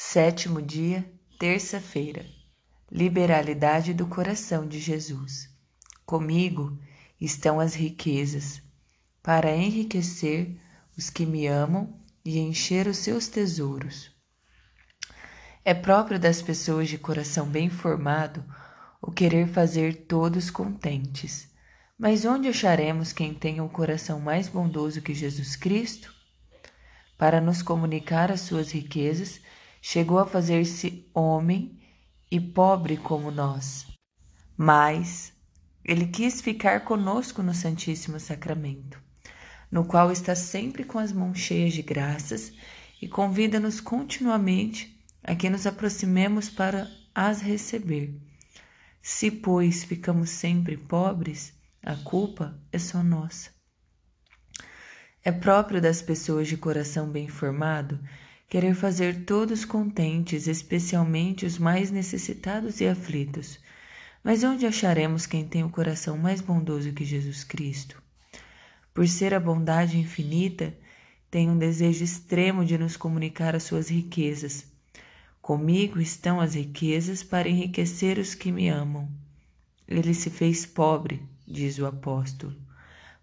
Sétimo dia, terça-feira. Liberalidade do coração de Jesus. Comigo estão as riquezas, para enriquecer os que me amam e encher os seus tesouros. É próprio das pessoas de coração bem formado o querer fazer todos contentes. Mas onde acharemos quem tenha o coração mais bondoso que Jesus Cristo? Para nos comunicar as suas riquezas, chegou a fazer-se homem e pobre como nós. Mas ele quis ficar conosco no Santíssimo Sacramento, no qual está sempre com as mãos cheias de graças e convida-nos continuamente a que nos aproximemos para as receber. Se, pois, ficamos sempre pobres, a culpa é só nossa. É próprio das pessoas de coração bem formado querer fazer todos contentes, especialmente os mais necessitados e aflitos. Mas onde acharemos quem tem o coração mais bondoso que Jesus Cristo? Por ser a bondade infinita, tem um desejo extremo de nos comunicar as suas riquezas. Comigo estão as riquezas para enriquecer os que me amam. Ele se fez pobre, diz o apóstolo,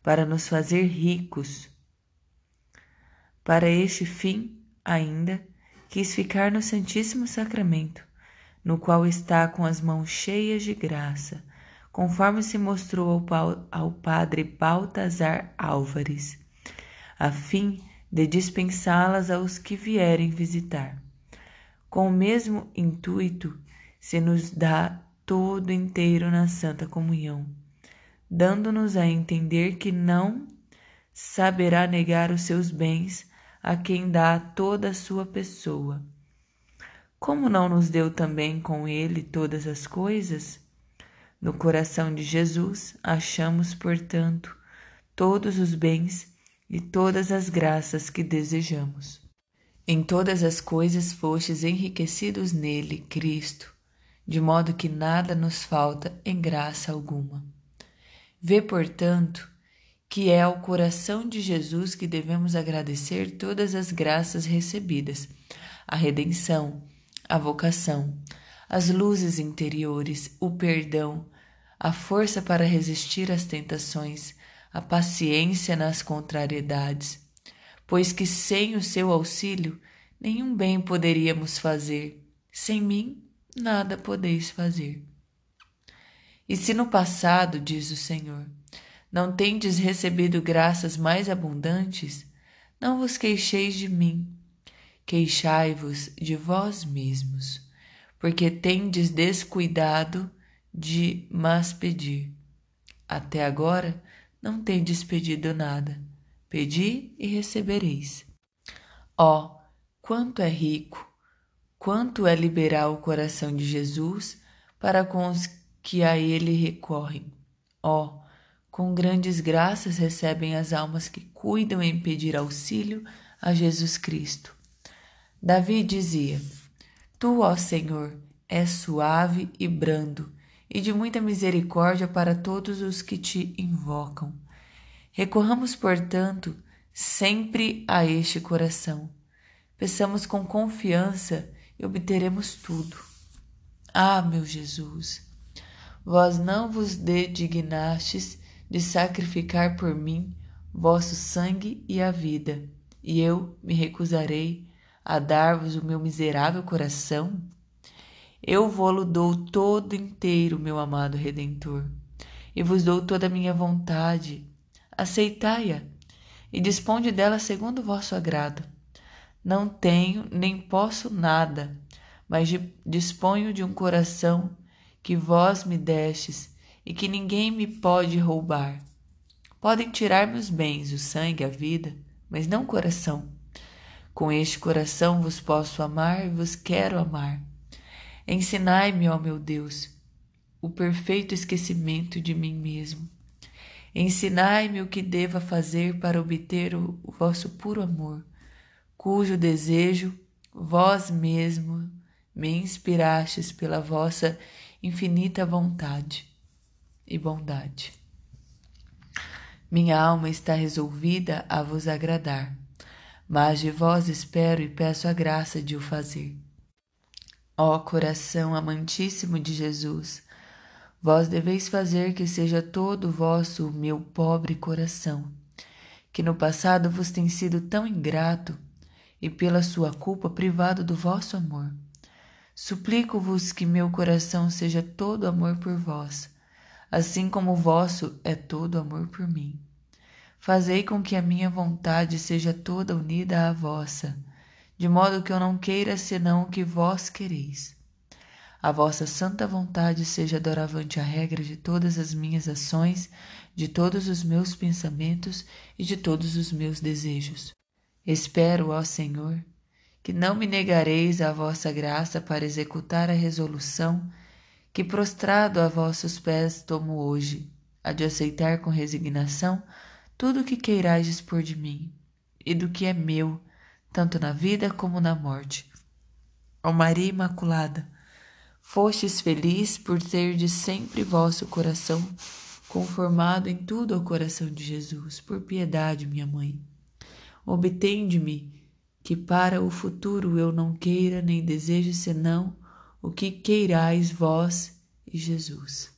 para nos fazer ricos. Para este fim, ainda, quis ficar no Santíssimo Sacramento, no qual está com as mãos cheias de graça, conforme se mostrou ao, ao padre Baltazar Álvares, a fim de dispensá-las aos que vierem visitar. Com o mesmo intuito, se nos dá todo inteiro na Santa Comunhão, dando-nos a entender que não saberá negar os seus bens a quem dá toda a sua pessoa. Como não nos deu também com ele todas as coisas? No coração de Jesus achamos, portanto, todos os bens e todas as graças que desejamos. Em todas as coisas fostes enriquecidos nele, Cristo, de modo que nada nos falta em graça alguma. Vê, portanto, que é ao coração de Jesus que devemos agradecer todas as graças recebidas, a redenção, a vocação, as luzes interiores, o perdão, a força para resistir às tentações, a paciência nas contrariedades, pois que sem o seu auxílio nenhum bem poderíamos fazer, sem mim nada podeis fazer. E se no passado, diz o Senhor, não tendes recebido graças mais abundantes? Não vos queixeis de mim, queixai-vos de vós mesmos, porque tendes descuidado de mas pedir. Até agora não tendes pedido nada. Pedi e recebereis. Ó, oh, quanto é rico, quanto é liberal o coração de Jesus para com os que a ele recorrem. Ó, oh, com grandes graças recebem as almas que cuidam em pedir auxílio a Jesus Cristo. Davi dizia: Tu, ó Senhor, és suave e brando, e de muita misericórdia para todos os que te invocam. Recorramos, portanto, sempre a este coração. Peçamos com confiança e obteremos tudo. Ah, meu Jesus, vós não vos dedignastes de sacrificar por mim vosso sangue e a vida, e eu me recusarei a dar-vos o meu miserável coração? Eu vou-lo dou todo inteiro, meu amado Redentor, e vos dou toda a minha vontade. Aceitai-a e disponde dela segundo vosso agrado. Não tenho nem posso nada, mas disponho de um coração que vós me destes e que ninguém me pode roubar. Podem tirar-me os bens, o sangue, a vida, mas não o coração. Com este coração vos posso amar e vos quero amar. Ensinai-me, ó meu Deus, o perfeito esquecimento de mim mesmo. Ensinai-me o que deva fazer para obter o, o vosso puro amor, cujo desejo vós mesmo me inspirastes pela vossa infinita vontade e bondade. Minha alma está resolvida a vos agradar, mas de vós espero e peço a graça de o fazer. Ó coração amantíssimo de Jesus, vós deveis fazer que seja todo vosso o meu pobre coração, que no passado vos tem sido tão ingrato e pela sua culpa privado do vosso amor. Suplico-vos que meu coração seja todo amor por vós, assim como o vosso é todo amor por mim. Fazei com que a minha vontade seja toda unida à vossa de modo que eu não queira senão o que vós quereis. A vossa santa vontade seja doravante a regra de todas as minhas ações, de todos os meus pensamentos e de todos os meus desejos. Espero, ó Senhor, que não me negareis a vossa graça para executar a resolução que, prostrado a vossos pés, tomo hoje, a de aceitar com resignação tudo o que queirais dispor de mim e do que é meu tanto na vida como na morte. Ó Maria Imaculada, fostes feliz por ter de sempre vosso coração conformado em tudo ao coração de Jesus. Por piedade, minha mãe, obtende-me que para o futuro eu não queira nem deseje senão o que queirais vós e Jesus.